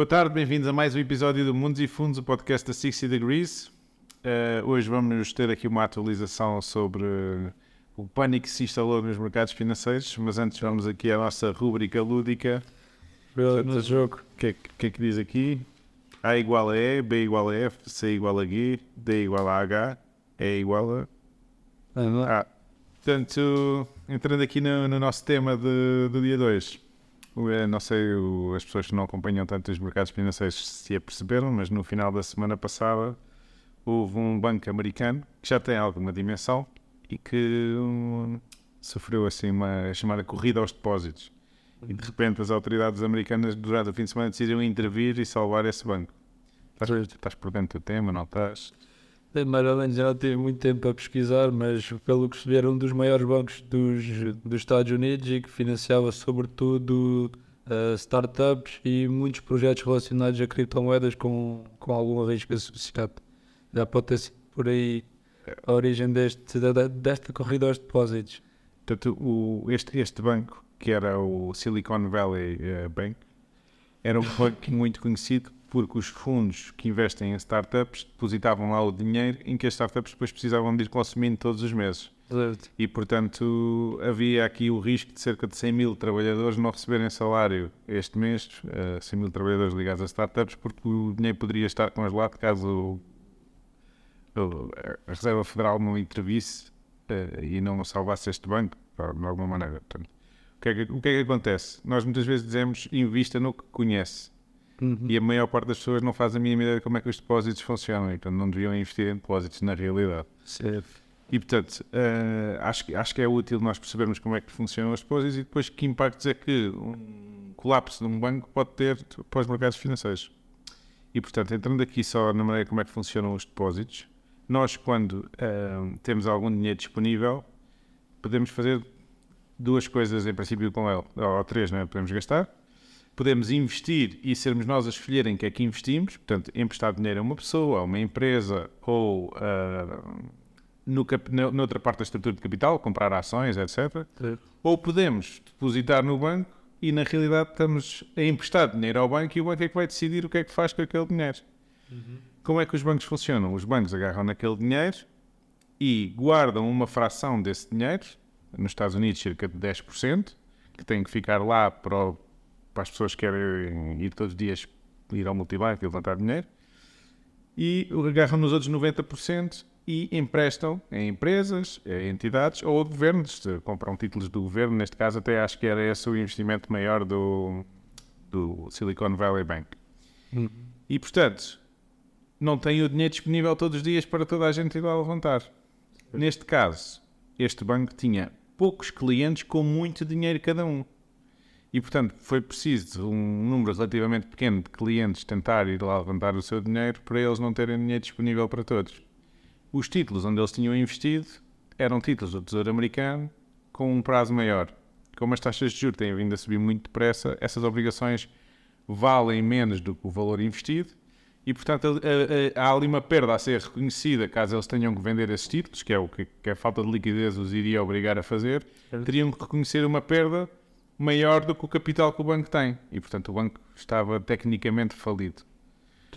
Boa tarde, bem-vindos a mais um episódio do Mundos e Fundos, o podcast da 60 Degrees. Uh, hoje vamos ter aqui uma atualização sobre o pânico que se instalou nos mercados financeiros, mas antes vamos aqui à nossa rúbrica lúdica. No jogo. O que, é, que é que diz aqui? A igual a E, B igual a F, C igual a G, D igual a H, E igual a... Ah, portanto, entrando aqui no, no nosso tema de- do dia 2, não sei, o- as pessoas que não acompanham tanto os mercados financeiros se aperceberam, mas no final da semana passada houve um banco americano que já tem alguma dimensão e que hum, sofreu assim uma chamada corrida aos depósitos. E de repente as autoridades americanas durante o fim de semana decidiram intervir e salvar esse banco. Estás, estás por dentro do tema, não estás? Menos, já não tive muito tempo a pesquisar, mas pelo que se vê, era um dos maiores bancos dos, dos Estados Unidos e que financiava sobretudo eh, startups e muitos projetos relacionados a criptomoedas com, com algum risco associado. Já pode ter sido por aí a origem deste, desta corrida aos depósitos. Portanto, o- este, este banco, que era o Silicon Valley eh, Bank, era um banco muito conhecido porque os fundos que investem em startups depositavam lá o dinheiro em que as startups depois precisavam de ir consumindo todos os meses. Certo. E, portanto, havia aqui o risco de cerca de 100 mil trabalhadores não receberem salário este mês, eh, 100 mil trabalhadores ligados a startups, porque o dinheiro poderia estar congelado caso a Reserva Federal não intervisse eh, e não salvasse este banco, de alguma maneira. Portanto, o, que é que, o que é que acontece? Nós muitas vezes dizemos invista no que conhece. Uhum. E a maior parte das pessoas não faz a mínima ideia de como é que os depósitos funcionam, então não deviam investir em depósitos na realidade. Certo. E portanto, eh, acho, que- acho que é útil nós percebermos como é que funcionam os depósitos e depois que impactos é que um colapso de um banco pode ter para os mercados financeiros. E portanto, entrando aqui só na maneira como é que funcionam os depósitos, nós quando eh, temos algum dinheiro disponível, podemos fazer duas coisas em princípio com ele, ou três, não é? Podemos gastar, podemos investir e sermos nós a escolher em que é que investimos, portanto, emprestar dinheiro a uma pessoa, a uma empresa ou ah, no cap- noutra parte da estrutura de capital, comprar ações, etc. Certo. Ou podemos depositar no banco e, na realidade, estamos a emprestar dinheiro ao banco e o banco é que vai decidir o que é que faz com aquele dinheiro. Como é que os bancos funcionam? Os bancos agarram naquele dinheiro e guardam uma fração desse dinheiro, nos Estados Unidos cerca de 10%, que tem que ficar lá para, o- para as pessoas que querem ir todos os dias ir ao multibanco e levantar dinheiro, e agarram nos outros 90% e emprestam em empresas, em entidades ou governos, compram títulos do governo, neste caso até acho que era esse o investimento maior do, do Silicon Valley Bank. Uhum. E portanto, não têm o dinheiro disponível todos os dias para toda a gente ir lá levantar. Neste caso, este banco tinha poucos clientes com muito dinheiro cada um. E, portanto, foi preciso um número relativamente pequeno de clientes tentar ir lá levantar o seu dinheiro para eles não terem dinheiro disponível para todos. Os títulos onde eles tinham investido eram títulos do Tesouro Americano com um prazo maior. Como as taxas de juros têm vindo a subir muito depressa, essas obrigações valem menos do que o valor investido e, portanto, a- a- há ali uma perda a ser reconhecida caso eles tenham que vender esses títulos, que é o que, que a falta de liquidez os iria obrigar a fazer, teriam que reconhecer uma perda maior do que o capital que o banco tem. E, portanto, o banco estava tecnicamente falido.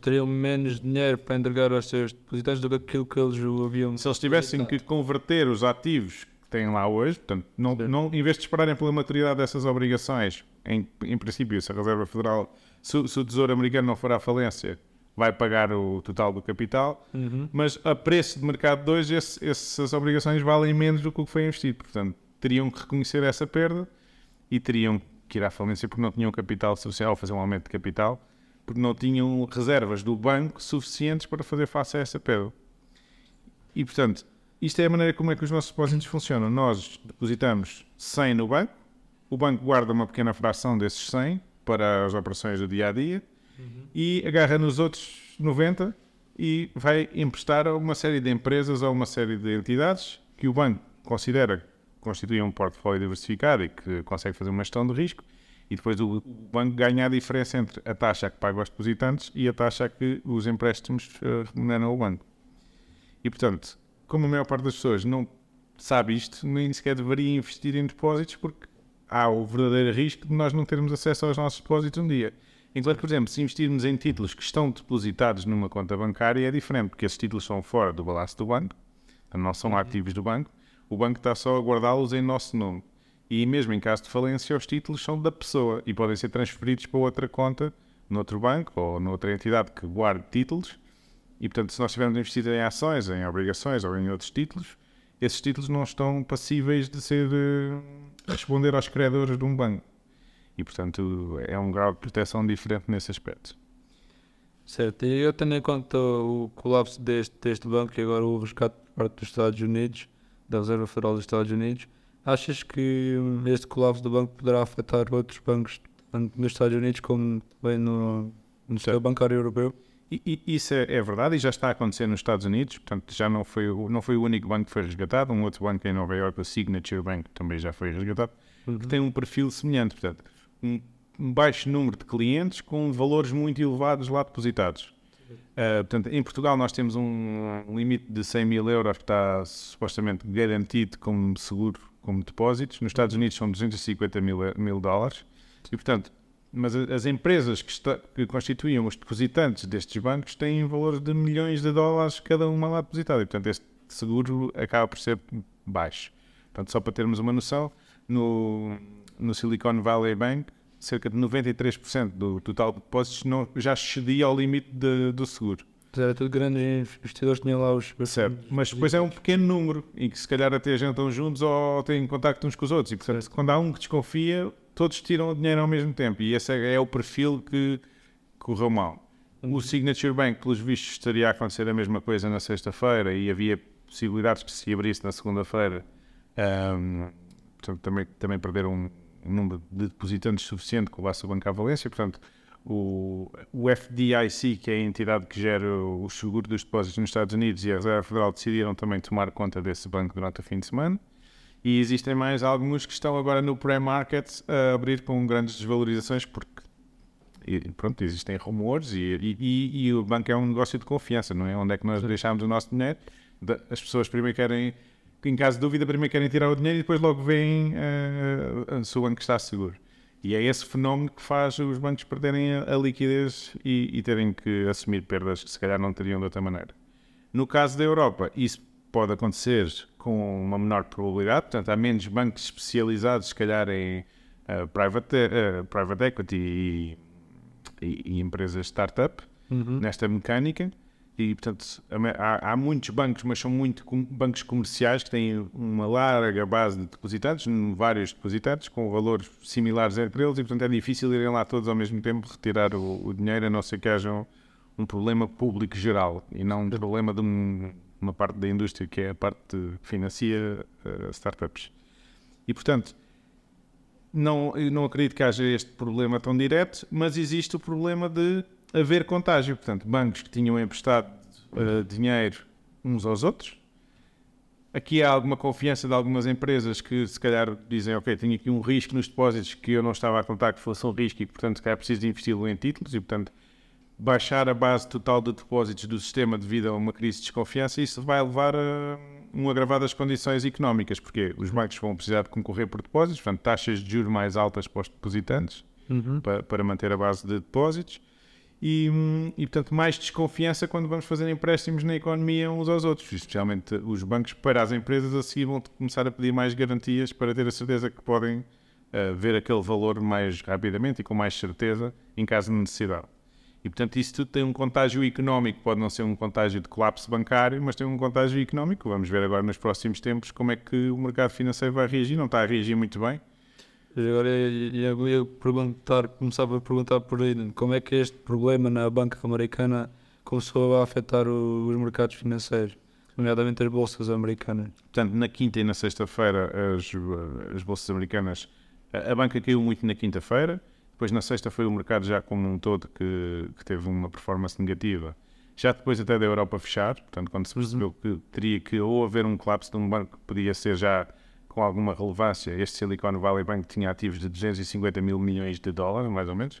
Teriam menos dinheiro para entregar aos seus depositantes do que aquilo que eles haviam. Se eles tivessem que converter os ativos que têm lá hoje, portanto, não, não, em vez de esperarem pela maturidade dessas obrigações, em, em princípio, se a Reserva Federal, se, se o Tesouro Americano não for à falência, vai pagar o total do capital, Uhum. mas a preço de mercado de hoje, esse- essas obrigações valem menos do que o que foi investido. Portanto, teriam que reconhecer essa perda e teriam que ir à falência porque não tinham capital suficiente, ou fazer um aumento de capital, porque não tinham reservas do banco suficientes para fazer face a essa perda. E, portanto, isto é a maneira como é que os nossos depósitos funcionam. Nós depositamos 100 no banco, o banco guarda uma pequena fração desses 100 para as operações do dia a dia e agarra nos outros 90 e vai emprestar a uma série de empresas ou uma série de entidades que o banco considera que constituem um portfólio diversificado e que consegue fazer uma gestão de risco E depois o, banco ganha a diferença entre a taxa que paga aos depositantes e a taxa que os empréstimos uh, remuneram ao banco. E portanto, como a maior parte das pessoas não sabe isto, nem sequer deveria investir em depósitos porque há o verdadeiro risco de nós não termos acesso aos nossos depósitos um dia. Enquanto, por exemplo, se investirmos em títulos que estão depositados numa conta bancária, é diferente, porque esses títulos são fora do balanço do banco, não são ativos do banco, o banco está só a guardá-los em nosso nome. E mesmo em caso de falência, os títulos são da pessoa e podem ser transferidos para outra conta, noutro banco ou noutra entidade que guarde títulos. E, portanto, se nós estivermos investido em ações, em obrigações ou em outros títulos, esses títulos não estão passíveis de ser uh, responder aos credores de um banco. E, portanto, é um grau de proteção diferente nesse aspecto. Certo, e eu tendo em conta o colapso deste, deste banco e agora o resgate por parte dos Estados Unidos, da Reserva Federal dos Estados Unidos, achas que este colapso do banco poderá afetar outros bancos, tanto nos Estados Unidos como também no, no sistema bancário europeu? E, e, isso é, é, verdade e já está a acontecer nos Estados Unidos, portanto já não foi, não foi o único banco que foi resgatado, um outro banco em Nova York, o Signature Bank, também já foi resgatado, uhum. que tem um perfil semelhante, portanto, um, baixo número de clientes com valores muito elevados lá depositados. Uh, portanto, em Portugal nós temos um, limite de 100 mil euros que está supostamente garantido como seguro, como depósitos. Nos Estados Unidos são 250 mil, mil dólares. E, portanto, mas as empresas que, está, que, constituíam os depositantes destes bancos têm valores de milhões de dólares cada uma lá depositada. E, portanto, este seguro acaba por ser baixo. Portanto, só para termos uma noção, no, no Silicon Valley Bank, cerca de 93% do total de depósitos não, já excedia ao limite de, do seguro. Era tudo grandes investidores tinham lá os. Certo, mas depois é um pequeno número em que se calhar até jantam juntos ou têm contacto uns com os outros. E portanto, certo. quando há um que desconfia, todos tiram o dinheiro ao mesmo tempo. E esse é, é o perfil que correu mal. O Signature Bank, pelos vistos, estaria a acontecer a mesma coisa na sexta-feira e havia possibilidades que se abrisse na segunda-feira. Um, também, também perderam um, um número de depositantes suficiente que levasse o banco à valência. Portanto, o, o FDIC, que é a entidade que gera o seguro dos depósitos nos Estados Unidos, e a Reserva Federal decidiram também tomar conta desse banco durante o fim de semana. E existem mais alguns que estão agora no pré-market a abrir com grandes desvalorizações, porque e, pronto, existem rumores e, e, e, o banco é um negócio de confiança, não é? Onde é que nós Sim. deixamos o nosso dinheiro? As pessoas primeiro querem, em caso de dúvida, primeiro querem tirar o dinheiro e depois logo veem uh, se o banco está seguro. E é esse fenómeno que faz os bancos perderem a, a liquidez e, e, terem que assumir perdas que se calhar não teriam de outra maneira. No caso da Europa, isso pode acontecer com uma menor probabilidade, portanto, há menos bancos especializados, se calhar, em uh, private, uh, private equity e, e, e empresas startup uhum. nesta mecânica. E, portanto, há, há, muitos bancos, mas são muito com, bancos comerciais que têm uma larga base de depositantes, vários depositantes, com valores similares entre eles, e, portanto, é difícil irem lá todos ao mesmo tempo retirar o, o dinheiro, a não ser que haja um, um, problema público geral e não um problema de um, uma parte da indústria que é a parte que financia uh, startups. E, portanto, não, não acredito que haja este problema tão direto, mas existe o problema de haver contágio. Portanto, bancos que tinham emprestado uh, dinheiro uns aos outros. Aqui há alguma confiança de algumas empresas que se calhar dizem, ok, tenho aqui um risco nos depósitos que eu não estava a contar que fosse um risco e, portanto, se calhar preciso investi-lo em títulos e, portanto, baixar a base total de depósitos do sistema devido a uma crise de desconfiança, isso vai levar a um agravado das condições económicas, porque os bancos vão precisar de concorrer por depósitos, portanto, taxas de juros mais altas para os depositantes, uhum. para, para manter a base de depósitos e, e, portanto, mais desconfiança quando vamos fazer empréstimos na economia uns aos outros, especialmente os bancos para as empresas a seguir vão começar a pedir mais garantias para ter a certeza que podem uh, ver aquele valor mais rapidamente e com mais certeza em caso de necessidade. E, portanto, isso tudo tem um contágio económico, pode não ser um contágio de colapso bancário, mas tem um contágio económico. Vamos ver agora nos próximos tempos como é que o mercado financeiro vai reagir. Não está a reagir muito bem Agora eu ia perguntar, começava a perguntar por aí, como é que este problema na banca americana começou a afetar o, os mercados financeiros, nomeadamente as bolsas americanas? Portanto, na quinta e na sexta-feira as, as bolsas americanas, a, a banca caiu muito na quinta-feira, depois na sexta foi o mercado já como um todo que, que teve uma performance negativa. Já depois até da Europa fechar, portanto, quando se percebeu uhum. que teria que ou haver um colapso de um banco, podia ser já com alguma relevância, este Silicon Valley Bank tinha ativos de 250 mil milhões de dólares, mais ou menos,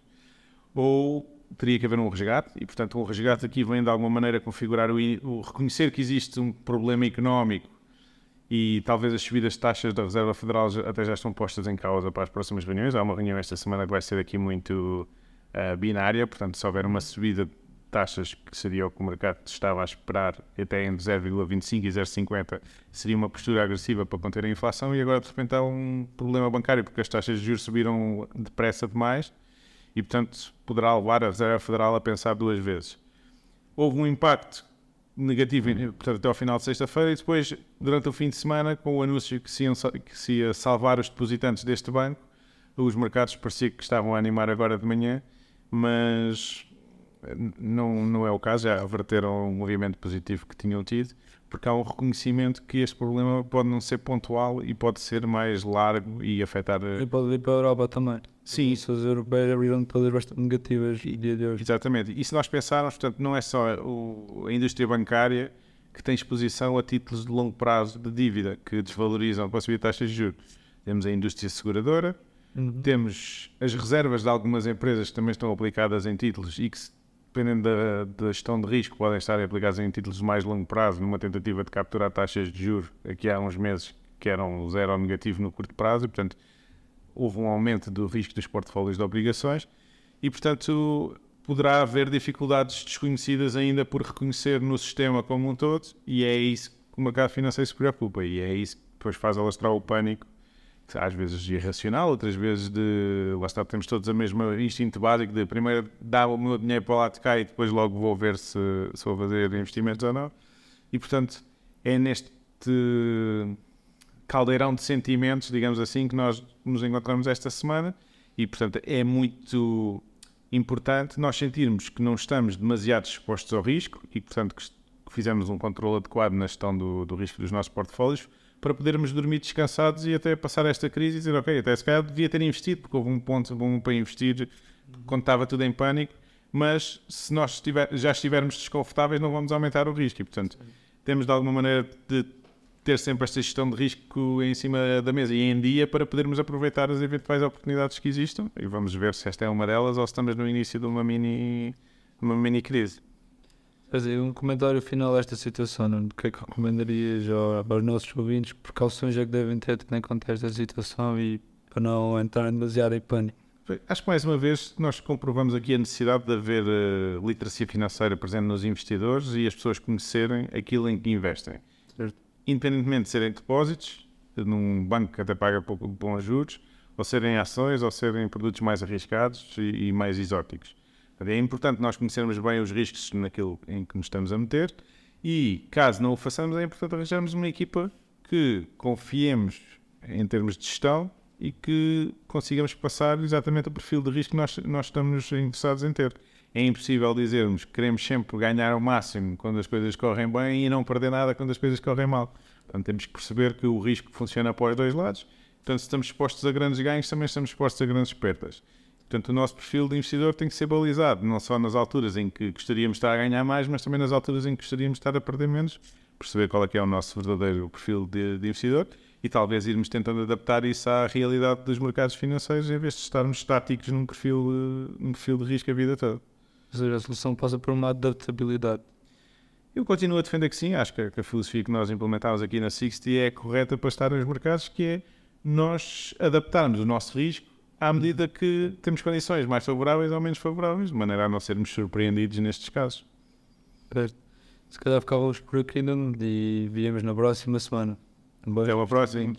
ou teria que haver um resgate, e portanto um resgate aqui vem de alguma maneira configurar o, o reconhecer que existe um problema económico e talvez as subidas de taxas da Reserva Federal até já estão postas em causa para as próximas reuniões. Há uma reunião esta semana que vai ser aqui muito uh, binária, portanto, se houver uma subida taxas, que seria o que o mercado estava a esperar, até entre 0,25 e 0,50, seria uma postura agressiva para conter a inflação, e agora de repente há um problema bancário, porque as taxas de juros subiram depressa demais, e portanto poderá levar a Reserva Federal a pensar duas vezes. Houve um impacto negativo portanto, até ao final de sexta-feira e depois, durante o fim de semana, com o anúncio que se, iam, que se ia salvar os depositantes deste banco, os mercados parecia que estavam a animar agora de manhã, mas não, não é o caso, já reverteram o movimento positivo que tinham tido, porque há um reconhecimento que este problema pode não ser pontual e pode ser mais largo e afetar. E pode vir para a Europa também. Sim. As europeias abriram todas bastante negativas dia de hoje. Exatamente. E se nós pensarmos, portanto, não é só o, a indústria bancária que tem exposição a títulos de longo prazo de dívida que desvalorizam a possibilidade de taxas de juros. Temos a indústria seguradora, uhum. temos as reservas de algumas empresas que também estão aplicadas em títulos e que, dependendo da, da gestão de risco, podem estar aplicadas em títulos de mais longo prazo, numa tentativa de capturar taxas de juros aqui há uns meses que eram zero ou negativo no curto prazo, e, portanto, houve um aumento do risco dos portfólios de obrigações e, portanto, poderá haver dificuldades desconhecidas ainda por reconhecer no sistema como um todo e é isso que o mercado financeiro se preocupa e é isso que depois faz alastrar o pânico, às vezes irracional, outras vezes de, lá está, temos todos a mesma instinto básico de primeiro dar o meu dinheiro para lá de cá e depois logo vou ver se, se vou fazer investimentos ou não. E, portanto, é neste caldeirão de sentimentos, digamos assim, que nós nos encontramos esta semana e, portanto, é muito importante nós sentirmos que não estamos demasiado expostos ao risco e, portanto, que fizemos um controle adequado na gestão do, do risco dos nossos portfólios para podermos dormir descansados e até passar esta crise e dizer, ok, até se calhar devia ter investido, porque houve um ponto bom para investir quando estava tudo em pânico, mas se nós estiver, já estivermos desconfortáveis não vamos aumentar o risco e, portanto, temos de alguma maneira de ter sempre esta gestão de risco em cima da mesa e em dia para podermos aproveitar as eventuais oportunidades que existam e vamos ver se esta é uma delas ou se estamos no início de uma mini, uma mini crise. Fazer um comentário final a esta situação, o que é que recomendarias aos nossos ouvintes? Que precauções é que devem ter tendo em conta esta situação e para não entrar demasiado em pânico? Acho que mais uma vez nós comprovamos aqui a necessidade de haver uh, literacia financeira presente nos investidores e as pessoas conhecerem aquilo em que investem. Certo independentemente de serem depósitos, num banco que até paga pouco bons juros, ou serem ações, ou serem produtos mais arriscados e, e mais exóticos. É importante nós conhecermos bem os riscos naquilo em que nos estamos a meter e, caso não o façamos, é importante arranjarmos uma equipa que confiemos em termos de gestão e que consigamos passar exatamente o perfil de risco que nós, nós estamos interessados em ter. É impossível dizermos que queremos sempre ganhar o máximo quando as coisas correm bem e não perder nada quando as coisas correm mal. Portanto, temos que perceber que o risco funciona para os dois lados. Portanto, se estamos expostos a grandes ganhos, também estamos expostos a grandes perdas. Portanto, o nosso perfil de investidor tem que ser balizado, não só nas alturas em que gostaríamos de estar a ganhar mais, mas também nas alturas em que gostaríamos de estar a perder menos, perceber qual é que é o nosso verdadeiro perfil de, de investidor e talvez irmos tentando adaptar isso à realidade dos mercados financeiros em vez de estarmos estáticos num perfil, num perfil de risco a vida toda. Ou seja, a solução passa por uma adaptabilidade. Eu continuo a defender que sim, acho que a, filosofia que nós implementámos aqui na Sixty é correta para estar nos mercados, que é nós adaptarmos o nosso risco à medida que temos condições mais favoráveis ou menos favoráveis, de maneira a não sermos surpreendidos nestes casos. Se calhar ficávamos por aqui e víamos na próxima semana. Até uma próxima.